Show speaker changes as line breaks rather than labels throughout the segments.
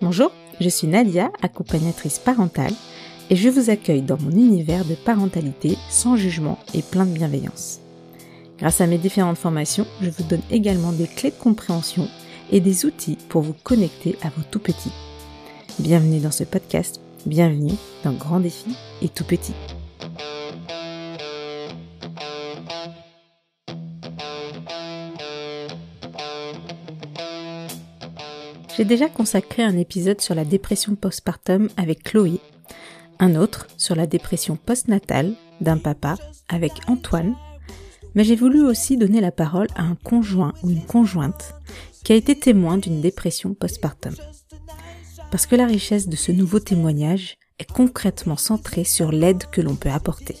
Bonjour, je suis Nadia, accompagnatrice parentale, et je vous accueille dans mon univers de parentalité sans jugement et plein de bienveillance. Grâce à mes différentes formations, je vous donne également des clés de compréhension et des outils pour vous connecter à vos tout petits. Bienvenue dans ce podcast, bienvenue dans Grand Défi et Tout Petit. J'ai déjà consacré un épisode sur la dépression postpartum avec Chloé, un autre sur la dépression postnatale d'un papa avec Antoine, mais j'ai voulu aussi donner la parole à un conjoint ou une conjointe qui a été témoin d'une dépression postpartum. Parce que la richesse de ce nouveau témoignage est concrètement centrée sur l'aide que l'on peut apporter.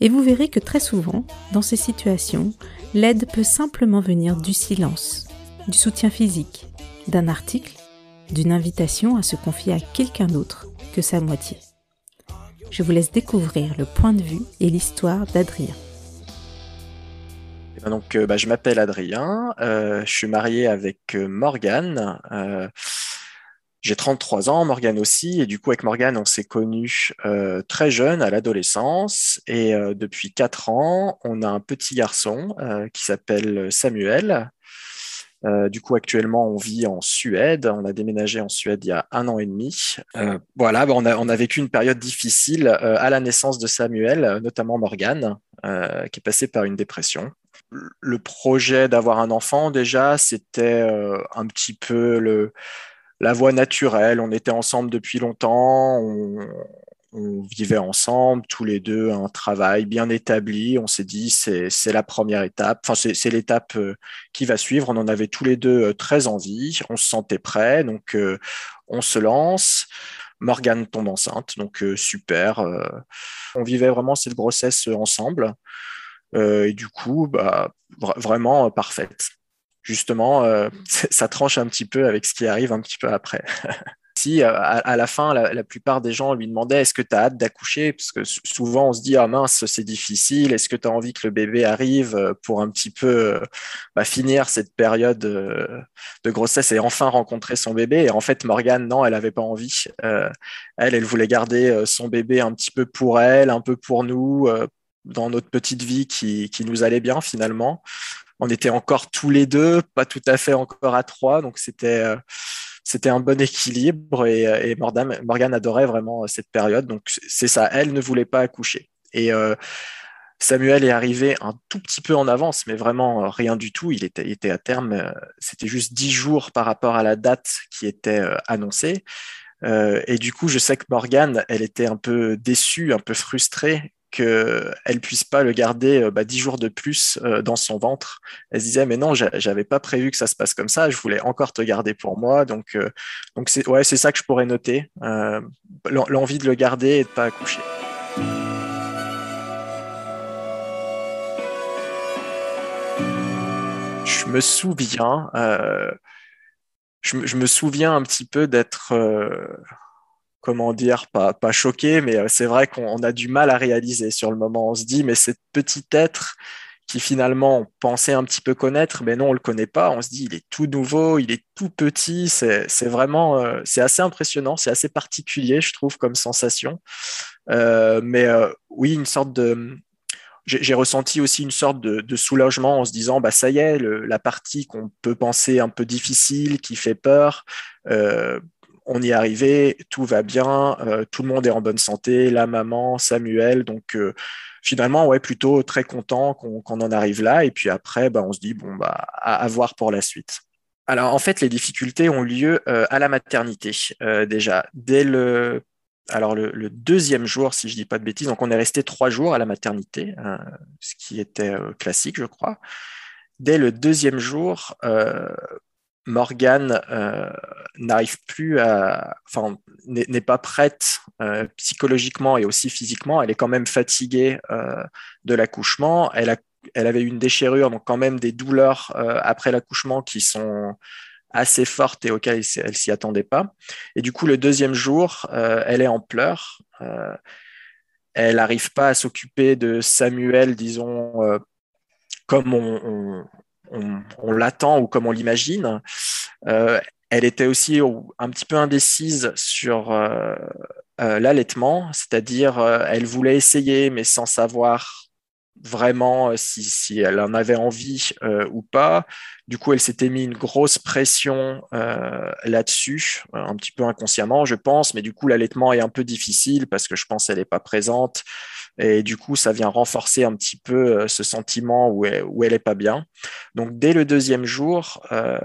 Et vous verrez que très souvent, dans ces situations, l'aide peut simplement venir du silence, du soutien physique, d'un article, d'une invitation à se confier à quelqu'un d'autre que sa moitié. Je vous laisse découvrir le point de vue et l'histoire d'Adrien.
Eh ben donc, euh, bah, je m'appelle Adrien, euh, je suis marié avec euh, Morgane. j'ai 33 ans, Morgane aussi, et du coup avec Morgane, on s'est connus très jeune, à l'adolescence, et depuis 4 ans, on a un petit garçon qui s'appelle Samuel, euh, du coup, actuellement, on vit en Suède. On a déménagé en Suède il y a un an et demi. Euh, voilà, bah, on, a, vécu une période difficile euh, à la naissance de Samuel, notamment Morgane, qui est passé par une dépression. Le projet d'avoir un enfant, déjà, c'était un petit peu la voie naturelle. On était ensemble depuis longtemps. On, on vivait ensemble, tous les deux, un travail bien établi. On s'est dit, c'est la première étape, enfin, c'est l'étape euh, qui va suivre. On en avait tous les deux euh, très envie, on se sentait prêt, donc euh, on se lance. Morgane tombe enceinte, donc super. on vivait vraiment cette grossesse ensemble. et du coup, bah, vraiment parfaite. Justement, ça tranche un petit peu avec ce qui arrive un petit peu après. si euh, à, la fin, la, plupart des gens lui demandaient est-ce que tu as hâte d'accoucher? Parce que souvent, on se dit ah mince, c'est difficile. Est-ce que tu as envie que le bébé arrive euh, pour un petit peu euh, bah, finir cette période de grossesse et enfin rencontrer son bébé? Et en fait, Morgane, non, elle n'avait pas envie. elle, elle voulait garder son bébé un petit peu pour elle, un peu pour nous, dans notre petite vie qui, qui nous allait bien finalement. On était encore tous les deux, pas tout à fait encore à trois, donc c'était c'était un bon équilibre et, et Morgane, adorait vraiment cette période. Donc c'est ça, elle ne voulait pas accoucher. Et euh, Samuel est arrivé un tout petit peu en avance, mais vraiment euh, rien du tout. Il était, était à terme, euh, c'était juste dix jours par rapport à la date qui était annoncée. et du coup, je sais que Morgane, elle était un peu déçue, un peu frustrée qu'elle ne puisse pas le garder euh, bah, dix jours de plus euh, dans son ventre. Elle se disait, mais non, j'avais pas prévu que ça se passe comme ça, je voulais encore te garder pour moi. Donc, euh, donc c'est ouais, ça que je pourrais noter, l'envie de le garder et de pas accoucher. Je me souviens, je, me souviens un petit peu d'être comment dire, pas, choqué, mais euh, c'est vrai qu'on a du mal à réaliser sur le moment. On se dit, mais ce petit être qui finalement on pensait un petit peu connaître, mais non, on le connaît pas. On se dit, il est tout nouveau, il est tout petit. C'est vraiment, euh, c'est assez impressionnant, c'est assez particulier, je trouve, comme sensation. Euh, mais oui, une sorte de, j'ai ressenti aussi une sorte de, soulagement en se disant, bah ça y est, la partie qu'on peut penser un peu difficile, qui fait peur on y est arrivé, tout va bien, euh, tout le monde est en bonne santé, la maman, Samuel, donc euh, finalement, ouais, plutôt très content qu'on en arrive là. Et puis après, bah, on se dit, bon, bah, à, voir pour la suite. Alors, en fait, les difficultés ont lieu euh, à la maternité, déjà. Dès le, alors, le, deuxième jour, si je dis pas de bêtises, donc on est resté trois jours à la maternité, ce qui était classique, je crois. Dès le deuxième jour, Morgane euh, n'arrive plus à, enfin, n'est pas prête euh, psychologiquement et aussi physiquement. Elle est quand même fatiguée euh, de l'accouchement. Elle, a, elle avait une déchirure, donc quand même des douleurs après l'accouchement qui sont assez fortes et auxquelles elle, s'y attendait pas. Et du coup, le deuxième jour, elle est en pleurs. elle n'arrive pas à s'occuper de Samuel, disons, comme on, on, l'attend ou comme on l'imagine. Euh, elle était aussi un petit peu indécise sur l'allaitement, c'est-à-dire elle voulait essayer, mais sans savoir vraiment si, elle en avait envie ou pas. Du coup, elle s'était mis une grosse pression là-dessus, un petit peu inconsciemment, je pense, mais du coup, l'allaitement est un peu difficile parce que je pense qu'elle n'est pas présente. Et du coup, ça vient renforcer un petit peu euh, ce sentiment où elle, où est pas bien. Donc, dès le deuxième jour, euh,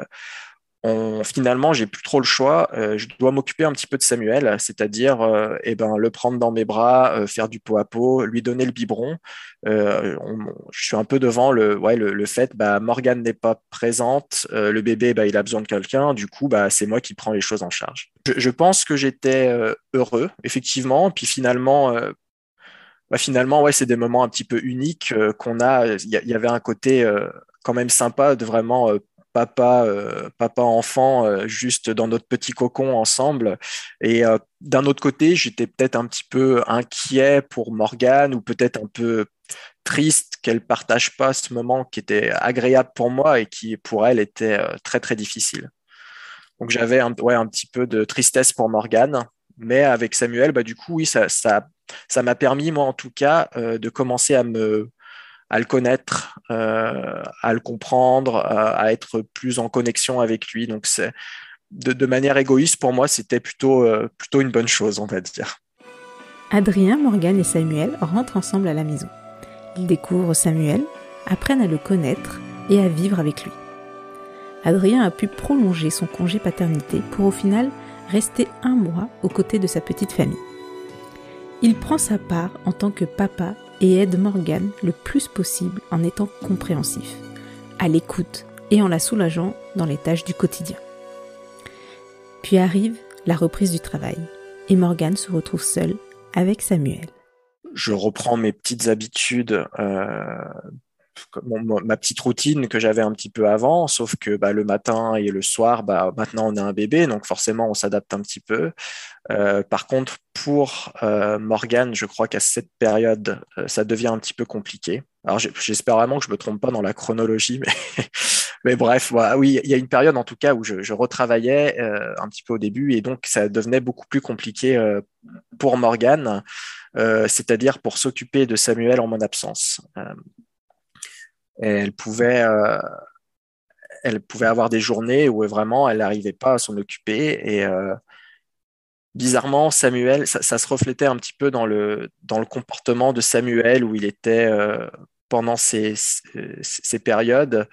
on, finalement, j'ai plus trop le choix. Euh, je dois m'occuper un petit peu de Samuel, c'est-à-dire eh ben, le prendre dans mes bras, faire du pot à pot, lui donner le biberon. je suis un peu devant le, ouais, le, fait, bah, Morgane n'est pas présente, le bébé, bah, il a besoin de quelqu'un, du coup, bah, c'est moi qui prends les choses en charge. Je, je pense que j'étais heureux, effectivement, puis finalement, bah, finalement, ouais, c'est des moments un petit peu uniques euh, qu'on a. Il y, avait un côté euh, quand même sympa de vraiment euh, papa, papa enfant, juste dans notre petit cocon ensemble. Et d'un autre côté, j'étais peut-être un petit peu inquiet pour Morgane ou peut-être un peu triste qu'elle partage pas ce moment qui était agréable pour moi et qui pour elle était très très difficile. Donc j'avais un, ouais, un petit peu de tristesse pour Morgane, mais avec Samuel, bah, du coup, oui, ça, ça, ça m'a permis, moi en tout cas, euh, de commencer à me à le connaître, euh, à le comprendre, à, être plus en connexion avec lui. Donc c'est de, manière égoïste pour moi, c'était plutôt euh, plutôt une bonne chose, on va dire.
Adrien, Morgan et Samuel rentrent ensemble à la maison. Ils découvrent Samuel, apprennent à le connaître et à vivre avec lui. Adrien a pu prolonger son congé paternité pour au final rester un mois aux côtés de sa petite famille. Il prend sa part en tant que papa et aide Morgane le plus possible en étant compréhensif, à l'écoute et en la soulageant dans les tâches du quotidien. Puis arrive la reprise du travail et Morgane se retrouve seule avec Samuel.
Je reprends mes petites habitudes euh, ma petite routine que j'avais un petit peu avant, sauf que bah, le matin et le soir, bah, maintenant on a un bébé, donc forcément on s'adapte un petit peu. Euh, par contre, pour euh, Morgane, je crois qu'à cette période, euh, ça devient un petit peu compliqué. Alors j'espère vraiment que je me trompe pas dans la chronologie, mais, bref, voilà. oui, il y a une période en tout cas où je, je retravaillais euh, un petit peu au début et donc ça devenait beaucoup plus compliqué pour Morgane, c'est-à-dire pour s'occuper de Samuel en mon absence elle pouvait, euh, elle pouvait avoir des journées où vraiment elle n'arrivait pas à s'en occuper. Et euh, bizarrement, Samuel, ça, se reflétait un petit peu dans le, dans le comportement de Samuel où il était euh, pendant ces, ces, périodes.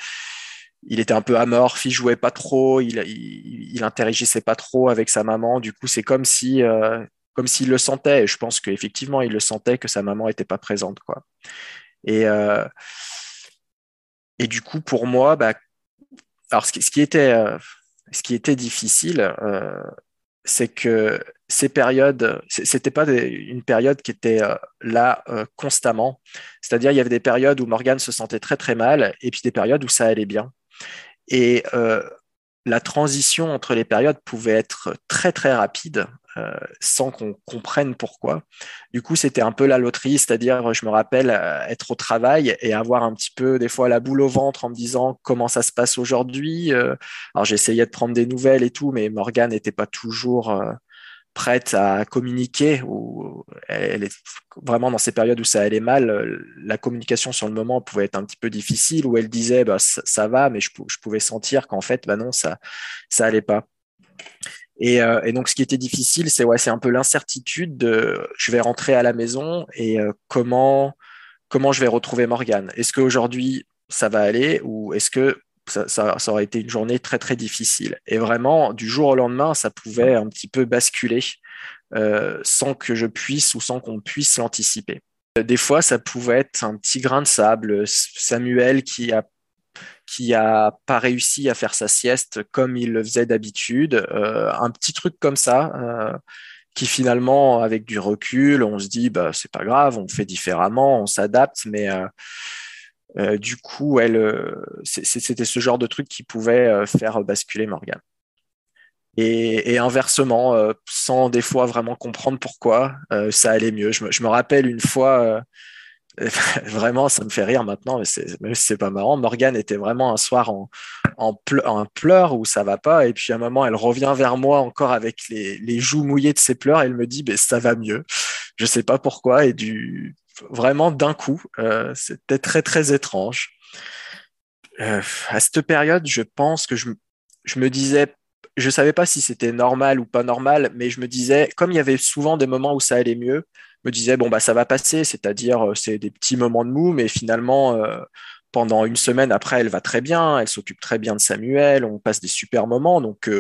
Il était un peu amorphe, il jouait pas trop, il, il, interagissait pas trop avec sa maman. Du coup, c'est comme si, comme s'il le sentait. Et je pense qu'effectivement, il le sentait que sa maman n'était pas présente, quoi. Et et du coup, pour moi, bah, alors ce qui, était, euh, ce qui était difficile, euh, c'est que ces périodes, c'était pas une période qui était euh, là constamment. C'est-à-dire, il y avait des périodes où Morgane se sentait très très mal, et puis des périodes où ça allait bien. Et la transition entre les périodes pouvait être très très rapide. Euh, sans qu'on comprenne pourquoi. Du coup, c'était un peu la loterie, c'est-à-dire, je me rappelle euh, être au travail et avoir un petit peu des fois la boule au ventre en me disant comment ça se passe aujourd'hui? Euh. alors, j'essayais de prendre des nouvelles et tout, mais Morgane n'était pas toujours prête à communiquer ou elle est vraiment dans ces périodes où ça allait mal, la communication sur le moment pouvait être un petit peu difficile où elle disait bah, ça, va, mais je, pouvais sentir qu'en fait, bah non, ça, ça allait pas. Euh, et, donc, ce qui était difficile, c'est ouais, c'est un peu l'incertitude de je vais rentrer à la maison et euh, comment, comment je vais retrouver Morgane? Est-ce qu'aujourd'hui, ça va aller ou est-ce que ça, aurait été une journée très, très difficile Et vraiment, du jour au lendemain, ça pouvait un petit peu basculer euh, sans que je puisse ou sans qu'on puisse l'anticiper. Des fois, ça pouvait être un petit grain de sable. Samuel qui a qui a pas réussi à faire sa sieste comme il le faisait d'habitude, euh, un petit truc comme ça, euh, qui finalement, avec du recul, on se dit bah c'est pas grave, on fait différemment, on s'adapte, mais euh, du coup, elle, c'était ce genre de truc qui pouvait faire basculer Morgan. Et, inversement, sans des fois vraiment comprendre pourquoi, ça allait mieux. Je me, je me rappelle une fois vraiment, ça me fait rire maintenant, mais c'est pas marrant. Morgane était vraiment un soir en, en, pleurs où ça va pas. Et puis à un moment, elle revient vers moi encore avec les, joues mouillées de ses pleurs. Et elle me dit, ben, ça va mieux. Je sais pas pourquoi. Et du, vraiment d'un coup, euh, c'était très, très étrange. Euh, à cette période, je pense que je, je me disais, je savais pas si c'était normal ou pas normal, mais je me disais, comme il y avait souvent des moments où ça allait mieux, me disais, bon, bah, ça va passer, c'est-à-dire, euh, c'est des petits moments de mou, mais finalement, pendant une semaine après, elle va très bien, elle s'occupe très bien de Samuel, on passe des super moments. Donc,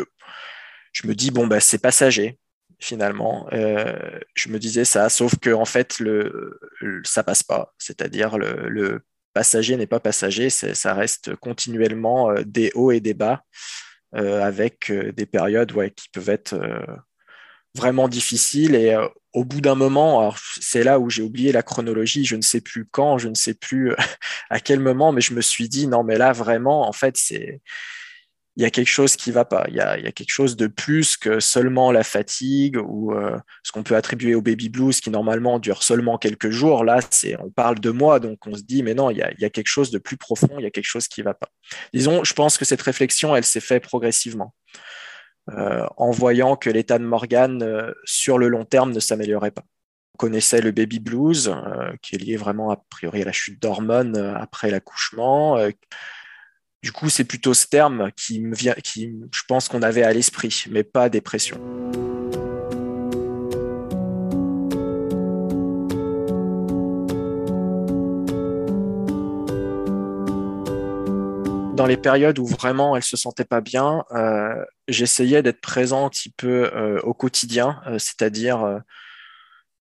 je me dis, bon, bah, c'est passager, finalement. je me disais ça, sauf que, en fait, le, ça passe pas. C'est-à-dire, le, passager n'est pas passager, ça reste continuellement des hauts et des bas, avec des périodes qui peuvent être vraiment difficiles. Et au bout d'un moment, c'est là où j'ai oublié la chronologie, je ne sais plus quand, je ne sais plus à quel moment, mais je me suis dit, non, mais là, vraiment, en fait, c'est il y a quelque chose qui va pas. Il y, a, quelque chose de plus que seulement la fatigue ou euh, ce qu'on peut attribuer au baby blues qui normalement dure seulement quelques jours. Là, c'est, on parle de mois, donc on se dit, mais non, il y, a, quelque chose de plus profond, il y a quelque chose qui va pas. Disons, je pense que cette réflexion, elle s'est faite progressivement. Euh, en voyant que l'état de Morgan euh, sur le long terme ne s'améliorait pas. On connaissait le baby blues, qui est lié vraiment a priori à la chute d'hormones après l'accouchement. Du coup, c'est plutôt ce terme qui me vient, qui, je pense qu'on avait à l'esprit, mais pas dépression. dans les périodes où vraiment elle se sentait pas bien, euh, j'essayais d'être présent un petit peu euh, au quotidien, euh, c'est-à-dire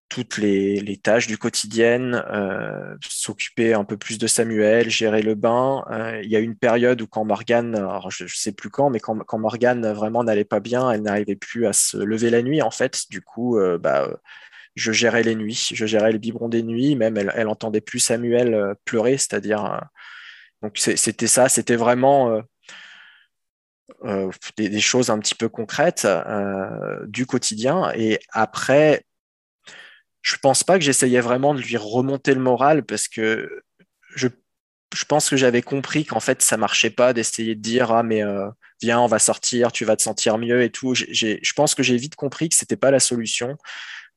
toutes les, tâches du quotidien, s'occuper un peu plus de Samuel, gérer le bain. il y a une période où quand Morgane, je ne sais plus quand, mais quand, quand Morgane vraiment n'allait pas bien, elle n'arrivait plus à se lever la nuit en fait. Du coup, bah, je gérais les nuits, je gérais les biberons des nuits, même elle, elle entendait plus Samuel pleurer, c'est-à-dire donc c'était ça, c'était vraiment euh, euh, des, choses un petit peu concrètes euh, du quotidien. Et après, je pense pas que j'essayais vraiment de lui remonter le moral parce que je, pense que j'avais compris qu'en fait ça marchait pas d'essayer de dire ah mais viens on va sortir, tu vas te sentir mieux et tout. je pense que j'ai vite compris que c'était pas la solution.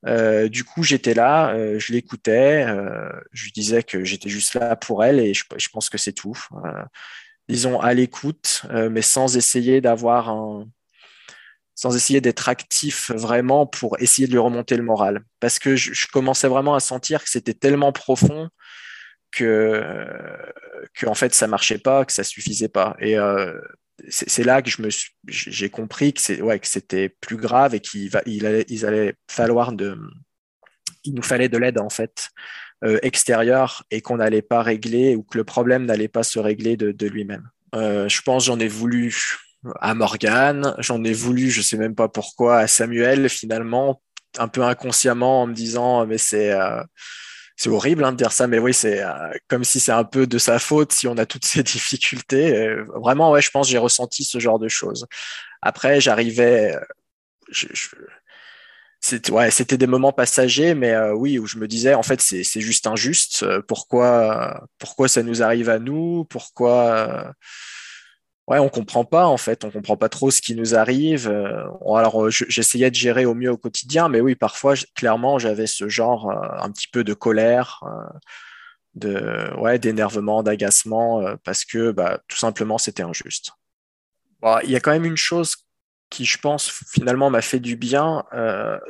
Euh, du coup, j'étais là, euh, je l'écoutais, euh, je lui disais que j'étais juste là pour elle et je, pense que c'est tout. disons à l'écoute, mais sans essayer d'avoir un, sans essayer d'être actif vraiment pour essayer de lui remonter le moral, parce que je, commençais vraiment à sentir que c'était tellement profond que, que en fait ça marchait pas, que ça suffisait pas. Et c'est là que je me j'ai compris que c'est ouais que c'était plus grave et qu'il va il allait, il allait falloir de il nous fallait de l'aide en fait euh, extérieure et qu'on n'allait pas régler ou que le problème n'allait pas se régler de, de lui-même. Euh, je pense j'en ai voulu à Morgane, j'en ai voulu, je sais même pas pourquoi, à Samuel finalement, un peu inconsciemment en me disant mais c'est euh, c'est horrible hein, de dire ça, mais oui, c'est euh, comme si c'est un peu de sa faute si on a toutes ces difficultés. vraiment, ouais, je pense j'ai ressenti ce genre de choses. Après, j'arrivais, je, c'était des moments passagers, mais euh, oui, où je me disais, en fait, c'est juste injuste. Pourquoi, pourquoi ça nous arrive à nous? Pourquoi ouais, on comprend pas en fait, on comprend pas trop ce qui nous arrive. Euh, alors j'essayais de gérer au mieux au quotidien, mais oui, parfois clairement j'avais ce genre euh, un petit peu de colère, euh, de ouais, d'énervement, d'agacement, parce que bah, tout simplement c'était injuste. il y a quand même une chose qui, je pense, finalement m'a fait du bien,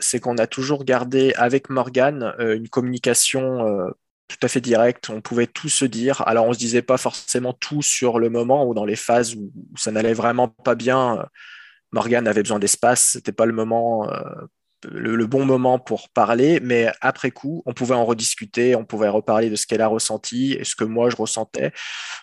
c'est qu'on a toujours gardé avec Morgane une communication tout à fait direct. On pouvait tout se dire. Alors, on se disait pas forcément tout sur le moment ou dans les phases où, ça n'allait vraiment pas bien. Morgane avait besoin d'espace. C'était pas le moment, euh, le, bon moment pour parler. Mais après coup, on pouvait en rediscuter. On pouvait reparler de ce qu'elle a ressenti et ce que moi je ressentais.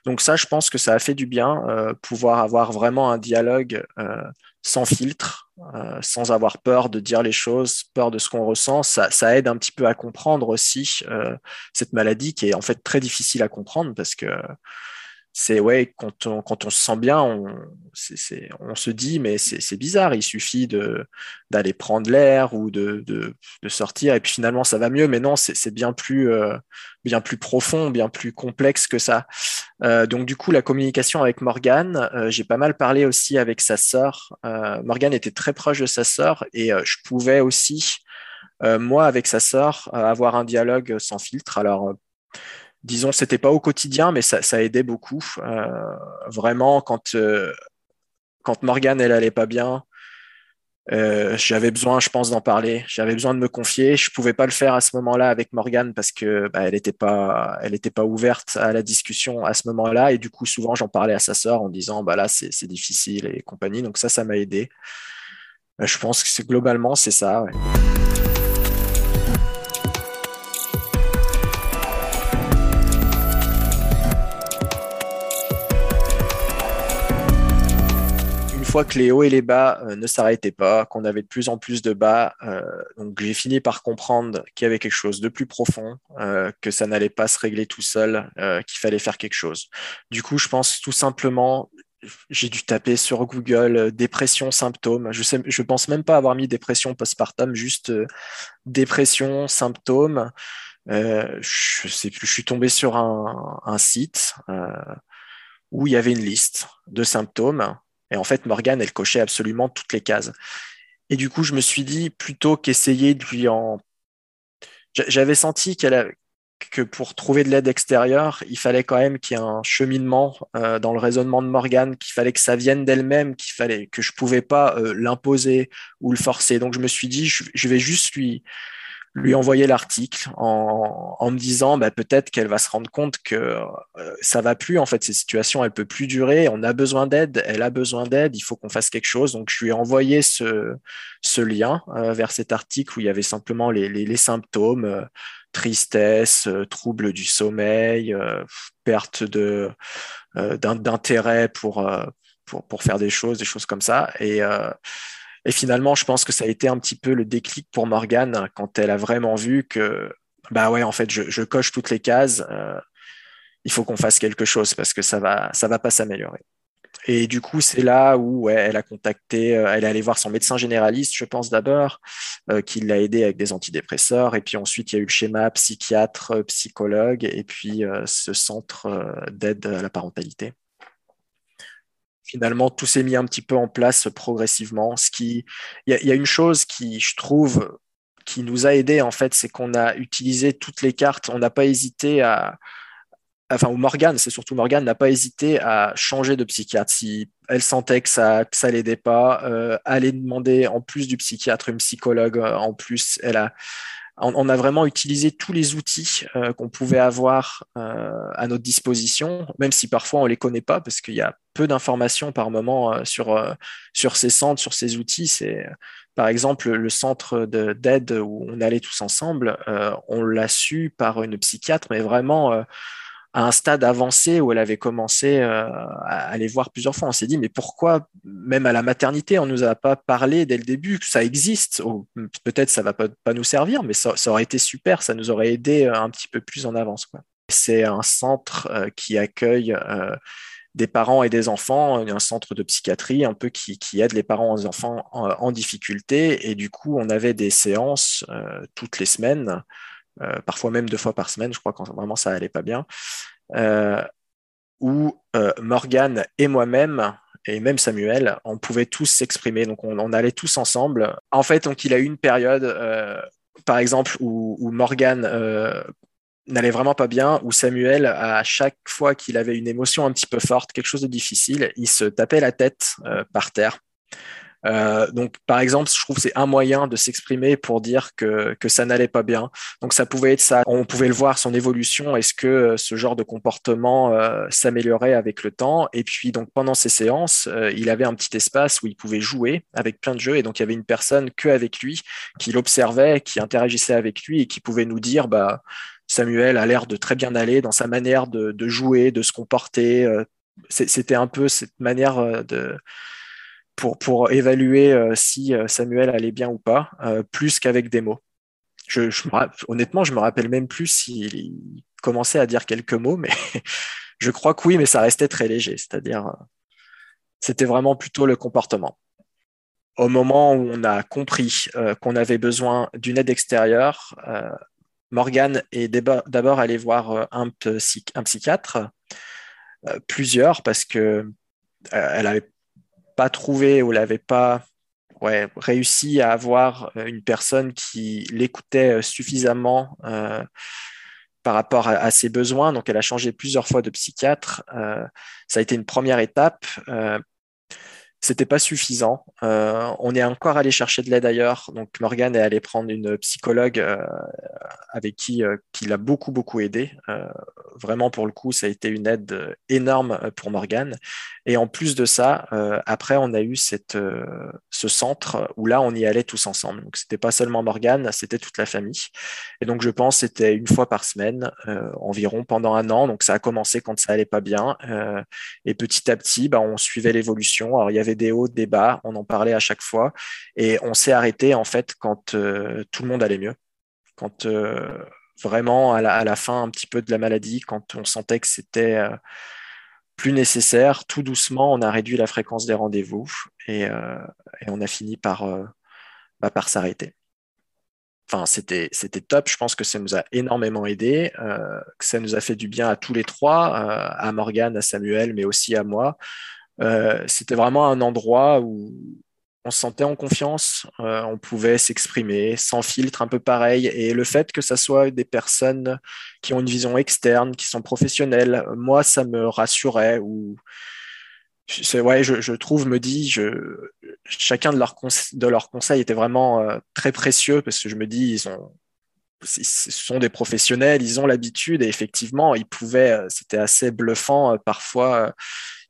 Donc ça, je pense que ça a fait du bien, euh, pouvoir avoir vraiment un dialogue euh, sans filtre, euh, sans avoir peur de dire les choses, peur de ce qu'on ressent. Ça, ça, aide un petit peu à comprendre aussi euh, cette maladie qui est en fait très difficile à comprendre parce que c'est ouais, quand on, quand on se sent bien, on, on se dit, mais c'est bizarre, il suffit d'aller prendre l'air ou de, de, de, sortir, et puis finalement ça va mieux, mais non, c'est bien, plus euh, bien plus profond, bien plus complexe que ça. Euh, donc du coup, la communication avec Morgane, euh, j'ai pas mal parlé aussi avec sa sœur. Morgane était très proche de sa sœur, et je pouvais aussi, moi, avec sa sœur, avoir un dialogue sans filtre. Alors, disons, c'était pas au quotidien, mais ça, aidait beaucoup. Euh, vraiment, quand, euh, quand Morgane, elle allait pas bien, euh, j'avais besoin, je pense, d'en parler. J'avais besoin de me confier. Je pouvais pas le faire à ce moment-là avec Morgane parce que bah, elle n'était pas, elle était pas ouverte à la discussion à ce moment-là. Et du coup, souvent, j'en parlais à sa sœur en disant, bah là, c'est difficile et compagnie. Donc ça, ça m'a aidé. je pense que globalement, c'est ça. Que les hauts et les bas euh, ne s'arrêtaient pas, qu'on avait de plus en plus de bas, euh, donc j'ai fini par comprendre qu'il y avait quelque chose de plus profond, euh, que ça n'allait pas se régler tout seul, qu'il fallait faire quelque chose. Du coup, je pense tout simplement, j'ai dû taper sur Google dépression symptômes. Je sais, je pense même pas avoir mis dépression postpartum, juste dépression symptômes. je sais plus, je suis tombé sur un site où il y avait une liste de symptômes et en fait, Morgane, elle cochait absolument toutes les cases. Et du coup, je me suis dit, plutôt qu'essayer de lui en... J'avais senti qu'elle que pour trouver de l'aide extérieure, il fallait quand même qu'il y ait un cheminement euh, dans le raisonnement de Morgane, qu'il fallait que ça vienne d'elle-même, qu'il fallait que je pouvais pas euh, l'imposer ou le forcer. Donc je me suis dit, je vais juste lui, lui envoyer l'article en, en, me disant bah, peut-être qu'elle va se rendre compte que euh, ça va plus en fait ces situations elle peut plus durer on a besoin d'aide elle a besoin d'aide il faut qu'on fasse quelque chose. Donc je lui ai envoyé ce, ce lien euh, vers cet article où il y avait simplement les, les, les symptômes euh, tristesse trouble du sommeil perte de d'intérêt pour, pour pour faire des choses des choses comme ça. Et et finalement, je pense que ça a été un petit peu le déclic pour Morgane quand elle a vraiment vu que, bah ouais, en fait, je, coche toutes les cases. Euh, il faut qu'on fasse quelque chose parce que ça va, ça va pas s'améliorer. Et du coup, c'est là où elle a contacté, euh, elle est allée voir son médecin généraliste, je pense d'abord, euh, qui l'a aidé avec des antidépresseurs. Et puis ensuite, il y a eu le schéma psychiatre, psychologue, et puis ce centre d'aide à la parentalité finalement, tout s'est mis un petit peu en place progressivement. Ce qui, il y, a une chose qui, je trouve, qui nous a aidé en fait, c'est qu'on a utilisé toutes les cartes. On n'a pas hésité à, enfin, ou Morgane, c'est surtout Morgane, n'a pas hésité à changer de psychiatre. Si elle sentait que ça, que ça l'aidait pas, euh, aller demander en plus du psychiatre une psychologue. Euh, en plus, elle a, on, a vraiment utilisé tous les outils euh, qu'on pouvait avoir euh, à notre disposition, même si parfois on les connaît pas parce qu'il y a peu d'informations par moment euh, sur sur ces centres, sur ces outils. C'est par exemple le centre d'aide où on allait tous ensemble, on l'a su par une psychiatre, mais vraiment à un stade avancé où elle avait commencé euh, à aller voir plusieurs fois. On s'est dit, mais pourquoi, même à la maternité, on ne nous a pas parlé dès le début que ça existe? Peut-être ça va pas, nous servir, mais ça, aurait été super, ça nous aurait aidé euh, un petit peu plus en avance. C'est un centre euh, qui accueille des parents et des enfants, un centre de psychiatrie un peu qui, aide les parents et les enfants en, difficulté. Et du coup, on avait des séances toutes les semaines parfois même deux fois par semaine, je crois quand vraiment ça allait pas bien, euh, où euh, Morgane et moi-même et même Samuel, on pouvait tous s'exprimer, donc on, allait tous ensemble. En fait, donc il a eu une période, par exemple, où, où Morgane n'allait vraiment pas bien, où Samuel, à chaque fois qu'il avait une émotion un petit peu forte, quelque chose de difficile, il se tapait la tête par terre euh, donc, par exemple, je trouve que c'est un moyen de s'exprimer pour dire que, que ça n'allait pas bien. Donc, ça pouvait être ça. On pouvait le voir, son évolution. Est-ce que euh, ce genre de comportement euh, s'améliorait avec le temps? Et puis, donc, pendant ces séances, il avait un petit espace où il pouvait jouer avec plein de jeux. Et donc, il y avait une personne que avec lui qui l'observait, qui interagissait avec lui et qui pouvait nous dire, bah, Samuel a l'air de très bien aller dans sa manière de, de jouer, de se comporter. C'était un peu cette manière de pour, pour évaluer euh, si euh, Samuel allait bien ou pas, euh, plus qu'avec des mots. Je, je honnêtement, je me rappelle même plus s'il commençait à dire quelques mots, mais Je crois que oui, mais ça restait très léger, c'est-à-dire c'était vraiment plutôt le comportement. Au moment où on a compris qu'on avait besoin d'une aide extérieure, Morgane est d'abord allée voir un, un psychiatre, plusieurs, parce que elle n'avait pas trouvé ou n'avait pas réussi à avoir euh, une personne qui l'écoutait euh, suffisamment euh, par rapport à, ses besoins. Donc, elle a changé plusieurs fois de psychiatre. ça a été une première étape c'était pas suffisant. Euh, on est encore allé chercher de l'aide ailleurs. Donc Morgane est allé prendre une psychologue euh, avec qui, euh, qui l'a beaucoup beaucoup aidé. vraiment pour le coup, ça a été une aide énorme pour Morgane. Et en plus de ça, après on a eu cette, ce centre où là on y allait tous ensemble. Donc c'était pas seulement Morgane, c'était toute la famille. Et donc je pense c'était une fois par semaine environ pendant un an. Donc ça a commencé quand ça allait pas bien. et petit à petit, bah, on suivait l'évolution. Alors il y avait des hauts, des bas, on en parlait à chaque fois, et on s'est arrêté en fait quand euh, tout le monde allait mieux, quand euh, vraiment à la, fin un petit peu de la maladie, quand on sentait que c'était euh, plus nécessaire, tout doucement, on a réduit la fréquence des rendez-vous et, on a fini par, bah, par s'arrêter. Enfin, c'était top. Je pense que ça nous a énormément aidé, que ça nous a fait du bien à tous les trois, à Morgane, à Samuel, mais aussi à moi. Euh, c'était vraiment un endroit où on se sentait en confiance, euh, on pouvait s'exprimer sans filtre, un peu pareil. Et le fait que ça soit des personnes qui ont une vision externe, qui sont professionnelles, moi, ça me rassurait. Ou ouais, je, trouve, me dis, je, chacun de leurs de leurs conseils était vraiment euh, très précieux parce que je me dis, ils ont ce sont des professionnels, ils ont l'habitude et effectivement, ils pouvaient, c'était assez bluffant parfois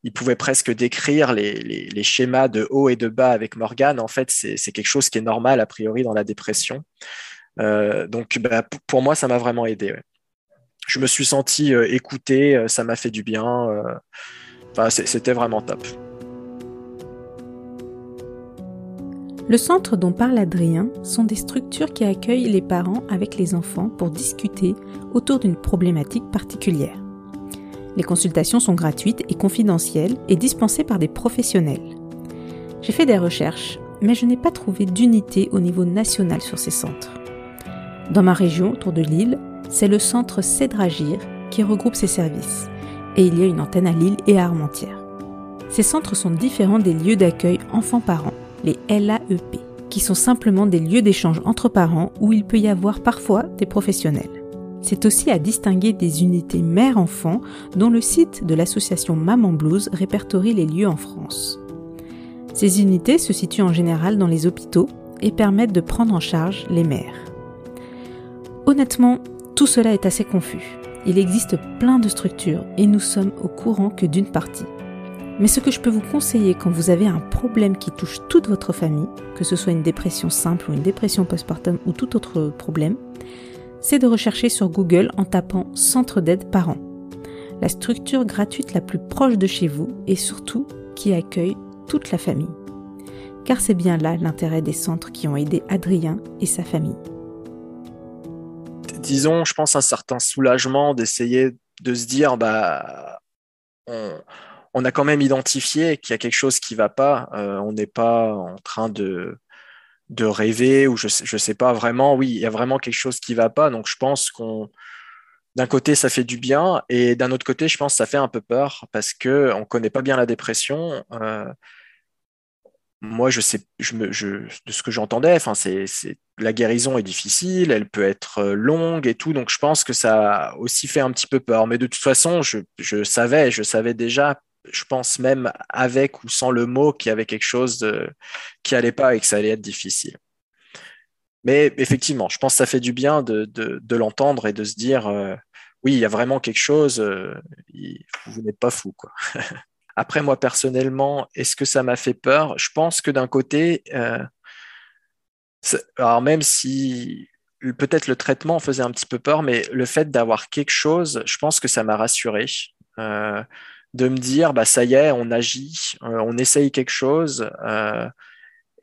il pouvait presque décrire les, schémas de haut et de bas avec Morgan. En fait, c'est quelque chose qui est normal a priori dans la dépression. Euh, donc, bah, pour moi, ça m'a vraiment aidé. Je me suis senti euh, écouté, euh, ça m'a fait du bien. C'était vraiment top.
Le centre dont parle Adrien sont des structures qui accueillent les parents avec les enfants pour discuter autour d'une problématique particulière. Les consultations sont gratuites et confidentielles et dispensées par des professionnels. J'ai fait des recherches, mais je n'ai pas trouvé d'unité au niveau national sur ces centres. Dans ma région, autour de Lille, c'est le centre Cédragir qui regroupe ces services, et il y a une antenne à Lille et à Armentières. Ces centres sont différents des lieux d'accueil enfants-parents, les LAEP, qui sont simplement des lieux d'échange entre parents où il peut y avoir parfois des professionnels. C'est aussi à distinguer des unités mère-enfant dont le site de l'association Maman Blues répertorie les lieux en France. Ces unités se situent en général dans les hôpitaux et permettent de prendre en charge les mères. Honnêtement, tout cela est assez confus. Il existe plein de structures et nous sommes au courant que d'une partie. Mais ce que je peux vous conseiller quand vous avez un problème qui touche toute votre famille, que ce soit une dépression simple ou une dépression postpartum ou tout autre problème, c'est de rechercher sur Google en tapant Centre d'aide parents, la structure gratuite la plus proche de chez vous et surtout qui accueille toute la famille. Car c'est bien là l'intérêt des centres qui ont aidé Adrien et sa famille.
Disons, je pense un certain soulagement d'essayer de se dire, bah, on, a quand même identifié qu'il y a quelque chose qui ne va pas. Euh, on n'est pas en train de, de rêver ou je ne sais pas vraiment. Oui, il y a vraiment quelque chose qui va pas. Donc je pense qu'on d'un côté ça fait du bien et d'un autre côté je pense que ça fait un peu peur parce que on connaît pas bien la dépression. Euh, moi, je sais, je me, de ce que j'entendais, la guérison est difficile, elle peut être euh, longue et tout, donc je pense que ça aussi fait un petit peu peur. Mais de toute façon, je, je savais, je savais déjà je pense même avec ou sans le mot qu'il y avait quelque chose qui allait pas et que ça allait être difficile. Mais effectivement, je pense que ça fait du bien de, l'entendre et de se dire euh, oui, il y a vraiment quelque chose, euh, vous n'êtes pas fou. Quoi. Après, moi personnellement, est-ce que ça m'a fait peur? Je pense que d'un côté, euh, alors même si peut-être le traitement faisait un petit peu peur, mais le fait d'avoir quelque chose, je pense que ça m'a rassuré de me dire, bah, ça y est, on agit, euh, on essaye quelque chose. Euh,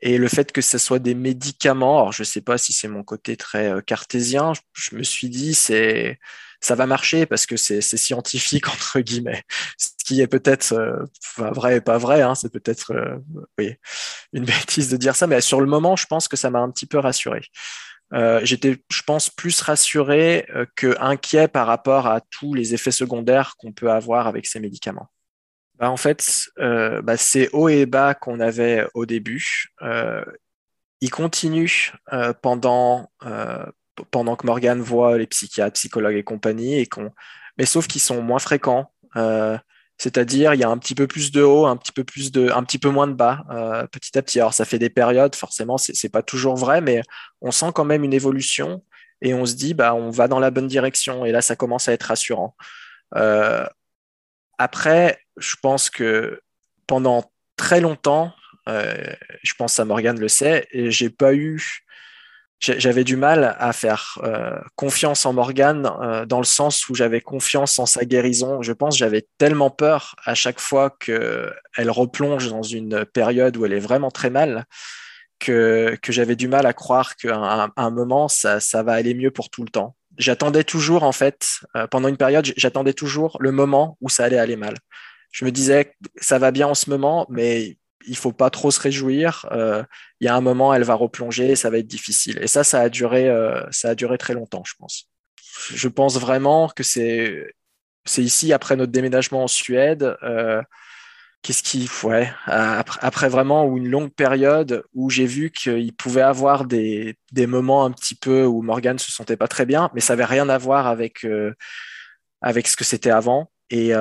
et le fait que ce soit des médicaments, alors je ne sais pas si c'est mon côté très euh, cartésien, je, me suis dit, c'est, ça va marcher parce que c'est scientifique entre guillemets. Ce qui est peut-être euh, vrai et pas vrai, hein, c'est peut-être euh, oui, une bêtise de dire ça, mais sur le moment, je pense que ça m'a un petit peu rassuré. Euh, j'étais, je pense, plus rassuré que inquiet par rapport à tous les effets secondaires qu'on peut avoir avec ces médicaments. Bah, en fait, bah, c'est haut et bas qu'on avait au début. il continue pendant pendant que Morgan voit les psychiatres, psychologues et compagnie, et qu'on, mais sauf qu'ils sont moins fréquents. Euh, c'est-à-dire, il y a un petit peu plus de haut, un petit peu plus de, un petit peu moins de bas, euh, petit à petit. Alors, ça fait des périodes, forcément, c'est pas toujours vrai, mais on sent quand même une évolution et on se dit, bah, on va dans la bonne direction. Et là, ça commence à être rassurant. Euh, après, je pense que pendant très longtemps, je pense à Morgan le sait, j'ai pas eu j'avais du mal à faire euh, confiance en Morgane euh, dans le sens où j'avais confiance en sa guérison. Je pense j'avais tellement peur à chaque fois qu'elle replonge dans une période où elle est vraiment très mal que, j'avais du mal à croire qu'à un, moment, ça, ça, va aller mieux pour tout le temps. J'attendais toujours, en fait, euh, pendant une période, j'attendais toujours le moment où ça allait aller mal. Je me disais, ça va bien en ce moment, mais il faut pas trop se réjouir. Euh, il y a un moment, elle va replonger, ça va être difficile. Et ça, ça a duré, euh, ça a duré très longtemps, je pense. Je pense vraiment que c'est, c'est ici après notre déménagement en Suède. Euh, qu'est-ce qui, ouais, après, après, vraiment une longue période où j'ai vu qu'il pouvait avoir des, des, moments un petit peu où Morgan se sentait pas très bien, mais ça avait rien à voir avec avec ce que c'était avant. Et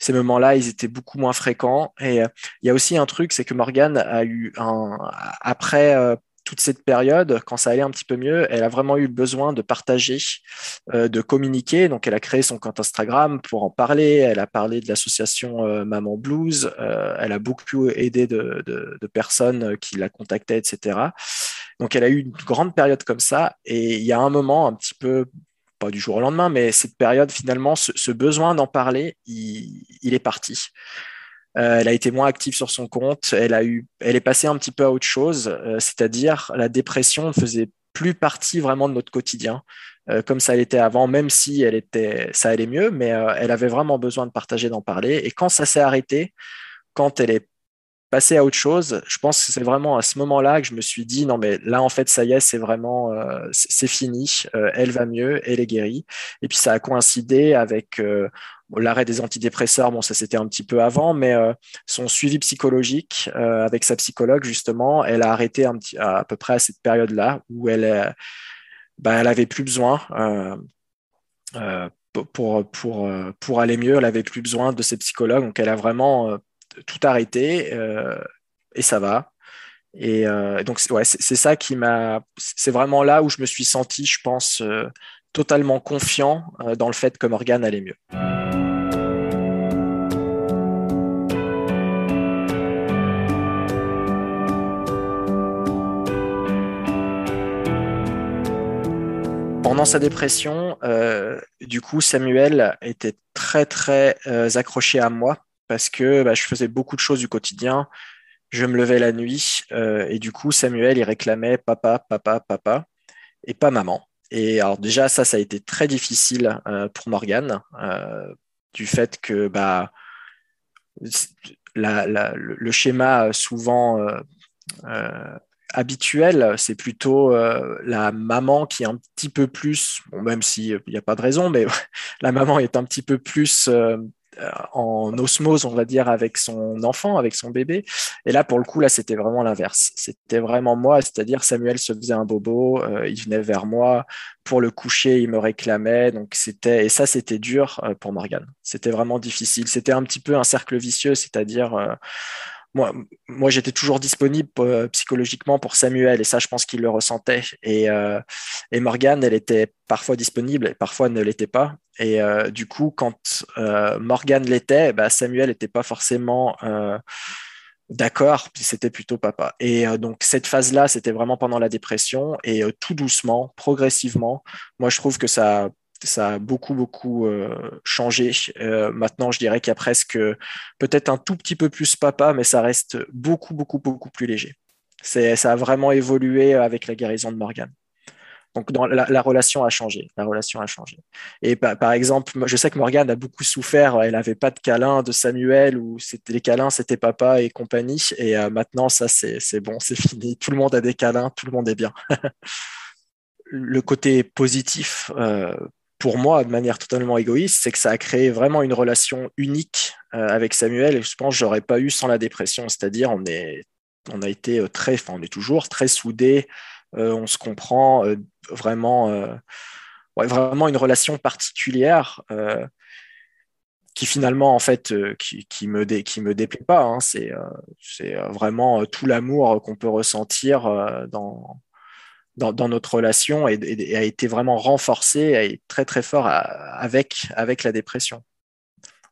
ces moments-là, ils étaient beaucoup moins fréquents. Et euh, il y a aussi un truc, c'est que Morgane a eu un, après euh, toute cette période, quand ça allait un petit peu mieux, elle a vraiment eu besoin de partager, euh, de communiquer. Donc, elle a créé son compte Instagram pour en parler. Elle a parlé de l'association Maman Blues. elle a beaucoup aidé de, de, personnes qui la contactaient, etc. Donc, elle a eu une grande période comme ça. Et il y a un moment un petit peu pas du jour au lendemain, mais cette période, finalement, ce, besoin d'en parler, il, est parti. Euh, elle a été moins active sur son compte. Elle a eu, elle est passée un petit peu à autre chose, euh, c'est-à-dire la dépression ne faisait plus partie vraiment de notre quotidien, euh, comme ça l'était avant, même si elle était, ça allait mieux, mais elle avait vraiment besoin de partager, d'en parler. Et quand ça s'est arrêté, quand elle est passer à autre chose, je pense que c'est vraiment à ce moment-là que je me suis dit non mais là en fait ça y est c'est vraiment euh, c'est fini, euh, elle va mieux, elle est guérie. Et puis ça a coïncidé avec euh, l'arrêt des antidépresseurs, bon ça c'était un petit peu avant, mais son suivi psychologique avec sa psychologue justement, elle a arrêté à, peu près à cette période-là où elle bah, elle avait plus besoin. pour, pour, pour aller mieux, elle avait plus besoin de ses psychologues, donc elle a vraiment tout arrêté euh, et ça va. Et euh, donc, c'est ça qui m'a. C'est vraiment là où je me suis senti, je pense, euh, totalement confiant dans le fait que Morgane allait mieux. pendant sa dépression, du coup, Samuel était très, très accroché à moi parce que bah, je faisais beaucoup de choses du quotidien. Je me levais la nuit euh, et du coup, Samuel, il réclamait papa, papa, papa et pas maman. Et alors déjà, ça, ça a été très difficile euh, pour Morgane, euh, du fait que bah, le, schéma souvent habituel, c'est plutôt la maman qui est un petit peu plus, même s'il n'y a pas de raison, mais la maman est un petit peu plus en osmose, on va dire, avec son enfant, avec son bébé. Et là, pour le coup, là, c'était vraiment l'inverse. C'était vraiment moi, c'est-à-dire Samuel se faisait un bobo, euh, il venait vers moi pour le coucher, il me réclamait. Donc c'était et ça, c'était dur euh, pour Morgane. C'était vraiment difficile. C'était un petit peu un cercle vicieux, c'est-à-dire moi, moi j'étais toujours disponible euh, psychologiquement pour Samuel et ça, je pense qu'il le ressentait. Et, euh, et Morgane, elle était parfois disponible et parfois ne l'était pas. Et euh, du coup, quand Morgane l'était, bah, Samuel n'était pas forcément d'accord, c'était plutôt papa. Et donc cette phase-là, c'était vraiment pendant la dépression et tout doucement, progressivement, moi je trouve que ça ça a beaucoup, beaucoup euh, changé. Euh, maintenant, je dirais qu'il y a presque peut-être un tout petit peu plus papa, mais ça reste beaucoup, beaucoup, beaucoup plus léger. Ça a vraiment évolué avec la guérison de Morgan. Donc la, relation a changé. La relation a changé. Et par, exemple, je sais que Morgane a beaucoup souffert. Elle n'avait pas de câlin de Samuel ou c'était les câlins, c'était papa et compagnie. Et euh, maintenant, ça c'est bon, c'est fini. Tout le monde a des câlins, tout le monde est bien. le côté positif pour moi, de manière totalement égoïste, c'est que ça a créé vraiment une relation unique euh, avec Samuel. Et je pense que j'aurais pas eu sans la dépression. C'est-à-dire, on est, on a été très, enfin, on est toujours très soudés. Euh, on se comprend euh, vraiment, vraiment une relation particulière qui finalement en fait qui, me me déplaît pas. Hein. C'est c'est vraiment tout l'amour qu'on peut ressentir dans dans, notre relation et, a été vraiment renforcé, et très très fort avec, avec la dépression.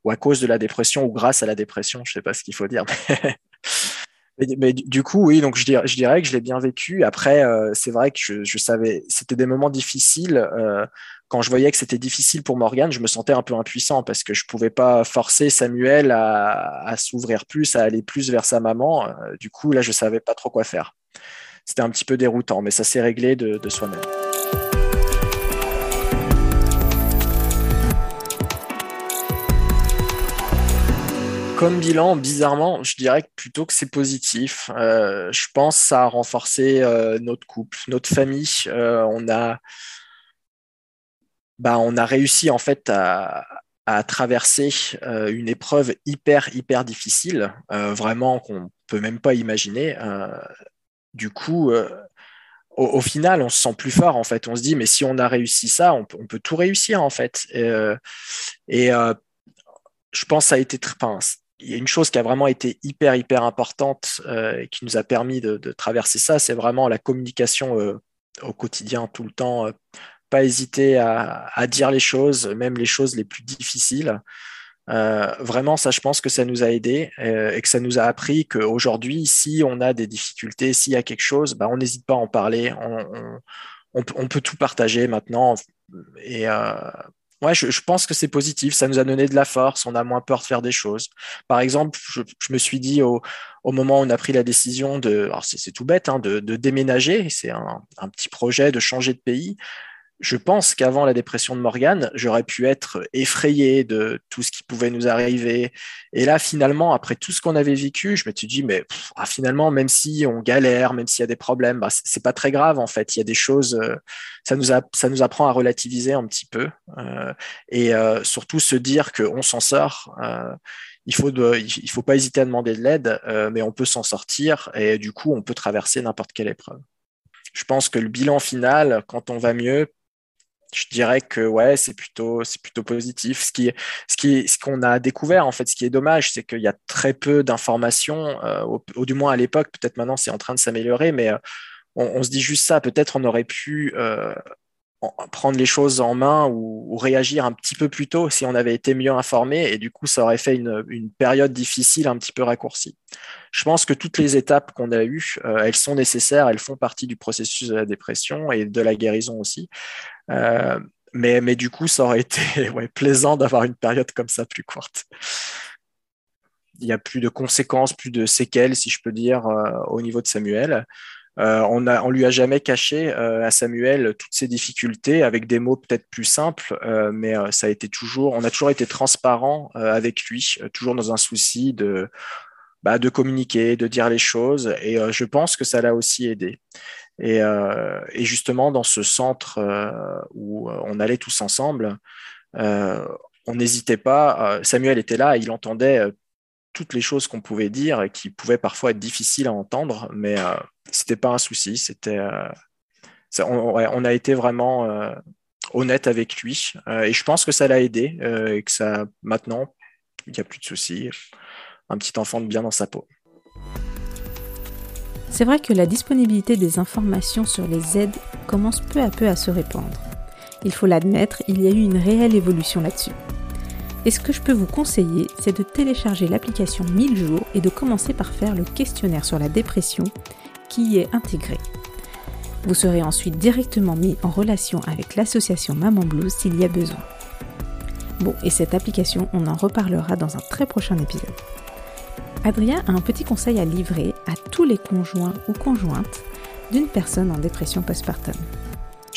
Ou à cause de la dépression ou grâce à la dépression, je ne sais pas ce qu'il faut dire. Mais, du coup, oui, donc je dirais, que je l'ai bien vécu. Après, euh, c'est vrai que je, je savais, c'était des moments difficiles. Euh, quand je voyais que c'était difficile pour Morgane, je me sentais un peu impuissant parce que je pouvais pas forcer Samuel à, s'ouvrir plus, à aller plus vers sa maman. Euh, du coup, là, je savais pas trop quoi faire c'était un petit peu déroutant, mais ça s'est réglé de, soi-même. Comme bilan, bizarrement, je dirais plutôt que c'est positif. Euh, je pense que ça a renforcé euh, notre couple, notre famille. Euh, on a, bah, on a réussi en fait à, traverser une épreuve hyper hyper difficile, vraiment qu'on peut même pas imaginer du coup, euh, au, final, on se sent plus fort en fait. On se dit, mais si on a réussi ça, on, peut tout réussir en fait. Et, euh, euh, je pense que ça a été y a une chose qui a vraiment été hyper, hyper importante et qui nous a permis de, traverser ça, c'est vraiment la communication au quotidien, tout le temps. pas hésiter à, dire les choses, même les choses les plus difficiles. Euh, vraiment, ça, je pense que ça nous a aidé euh, et que ça nous a appris qu'aujourd'hui, si on a des difficultés, s'il y a quelque chose, bah, on n'hésite pas à en parler. On, peut tout partager maintenant. Et euh, ouais, je, pense que c'est positif. Ça nous a donné de la force. On a moins peur de faire des choses. Par exemple, je, me suis dit au, moment où on a pris la décision de, alors c'est tout bête, hein, de, déménager. C'est un, petit projet de changer de pays je pense qu'avant la dépression de Morgane, j'aurais pu être effrayé de tout ce qui pouvait nous arriver. Et là, finalement, après tout ce qu'on avait vécu, je me suis dit, mais ah, finalement, même si on galère, même s'il y a des problèmes, bah, c'est pas très grave en fait. Il y a des choses, euh, ça nous a, ça nous apprend à relativiser un petit peu euh, et euh, surtout se dire qu'on s'en sort. il faut il faut pas hésiter à demander de l'aide, mais on peut s'en sortir et du coup, on peut traverser n'importe quelle épreuve. Je pense que le bilan final, quand on va mieux, je dirais que ouais, c'est plutôt, c'est plutôt positif. Ce qui, ce qui, ce qu'on a découvert en fait, ce qui est dommage, c'est qu'il y a très peu d'informations, euh, au, du moins à l'époque. Peut-être maintenant c'est en train de s'améliorer, mais euh, on, se dit juste ça. Peut-être on aurait pu euh, prendre les choses en main ou, réagir un petit peu plus tôt si on avait été mieux informé et du coup ça aurait fait une, période difficile un petit peu raccourcie. Je pense que toutes les étapes qu'on a eues, euh, elles sont nécessaires, elles font partie du processus de la dépression et de la guérison aussi. Euh, mais, mais du coup, ça aurait été ouais, plaisant d'avoir une période comme ça plus courte. Il n'y a plus de conséquences, plus de séquelles, si je peux dire, euh, au niveau de Samuel. Euh, on ne on lui a jamais caché euh, à Samuel toutes ses difficultés avec des mots peut-être plus simples, euh, mais ça a été toujours, on a toujours été transparent avec lui, toujours dans un souci de, bah, de communiquer, de dire les choses, et je pense que ça l'a aussi aidé. Et, justement, dans ce centre où on allait tous ensemble, on n'hésitait pas. Samuel était là, il entendait toutes les choses qu'on pouvait dire et qui pouvaient parfois être difficiles à entendre, mais c'était pas un souci. C'était, euh, on, a été vraiment euh, honnête avec lui euh, et je pense que ça l'a aidé et que ça, maintenant, il n'y a plus de soucis. Un petit enfant de bien dans sa peau.
C'est vrai que la disponibilité des informations sur les aides commence peu à peu à se répandre. Il faut l'admettre, il y a eu une réelle évolution là-dessus. Et ce que je peux vous conseiller, c'est de télécharger l'application 1000 jours et de commencer par faire le questionnaire sur la dépression qui y est intégré. Vous serez ensuite directement mis en relation avec l'association Maman Blues s'il y a besoin. Bon, et cette application, on en reparlera dans un très prochain épisode. Adrien a un petit conseil à livrer à tous les conjoints ou conjointes d'une personne en dépression postpartum.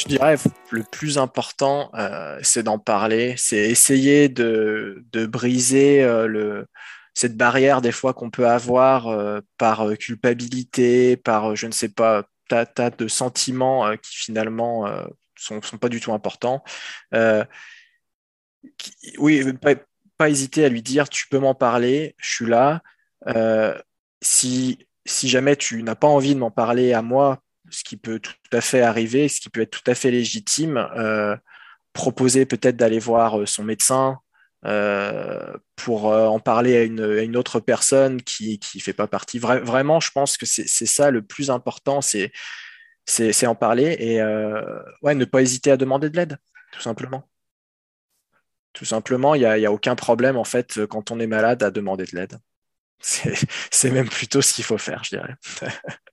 Je dirais le plus important, euh, c'est d'en parler, c'est essayer de, de briser euh, le, cette barrière des fois qu'on peut avoir euh, par culpabilité, par je ne sais pas, tas, tas de sentiments qui finalement sont, sont pas du tout importants. oui, pas, pas, hésiter à lui dire tu peux m'en parler, je suis là. si si jamais tu n'as pas envie de m'en parler à moi, ce qui peut tout à fait arriver, ce qui peut être tout à fait légitime, euh, proposer peut-être d'aller voir euh, son médecin euh, pour en parler à une, autre personne qui ne fait pas partie. vraiment, je pense que c'est ça le plus important, c'est en parler et ouais, ne pas hésiter à demander de l'aide, tout simplement. Tout simplement, il n'y a, a, aucun problème en fait quand on est malade à demander de l'aide. C'est même plutôt ce qu'il faut faire, je dirais.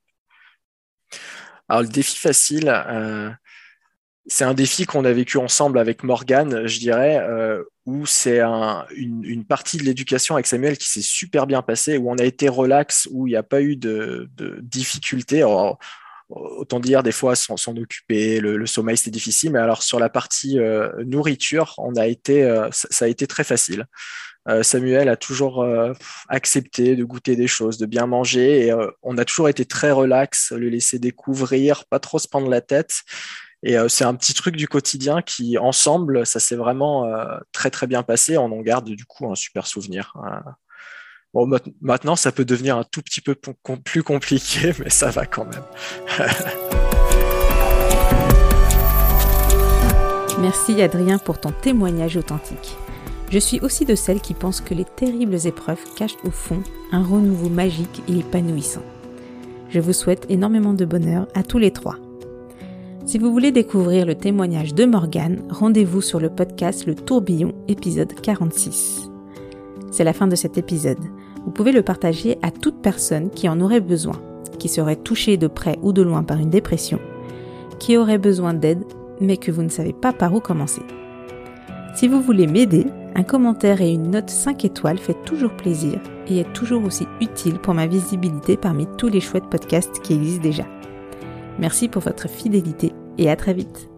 Alors, le défi facile, euh, c'est un défi qu'on a vécu ensemble avec Morgane, je dirais, euh, où c'est une, partie de l'éducation avec Samuel qui s'est super bien passée, où on a été relax, où il n'y a pas eu de, difficultés. autant dire, des fois, s'en occuper, le, sommeil, c'était difficile, mais alors sur la partie euh, nourriture, ça a été très facile. Euh, Samuel a toujours euh, accepté de goûter des choses, de bien manger, et euh, on a toujours été très relax, le laisser découvrir, pas trop se prendre la tête. Et c'est un petit truc du quotidien qui, ensemble, ça s'est vraiment très très bien passé. On en garde du coup un super souvenir. Bon, maintenant, ça peut devenir un tout petit peu plus compliqué, mais ça va quand même.
Merci Adrien pour ton témoignage authentique. Je suis aussi de celles qui pensent que les terribles épreuves cachent au fond un renouveau magique et épanouissant. Je vous souhaite énormément de bonheur à tous les trois. Si vous voulez découvrir le témoignage de Morgane, rendez-vous sur le podcast Le Tourbillon, épisode 46. C'est la fin de cet épisode. Vous pouvez le partager à toute personne qui en aurait besoin, qui serait touchée de près ou de loin par une dépression, qui aurait besoin d'aide mais que vous ne savez pas par où commencer. Si vous voulez m'aider, un commentaire et une note 5 étoiles fait toujours plaisir et est toujours aussi utile pour ma visibilité parmi tous les chouettes podcasts qui existent déjà. Merci pour votre fidélité et à très vite.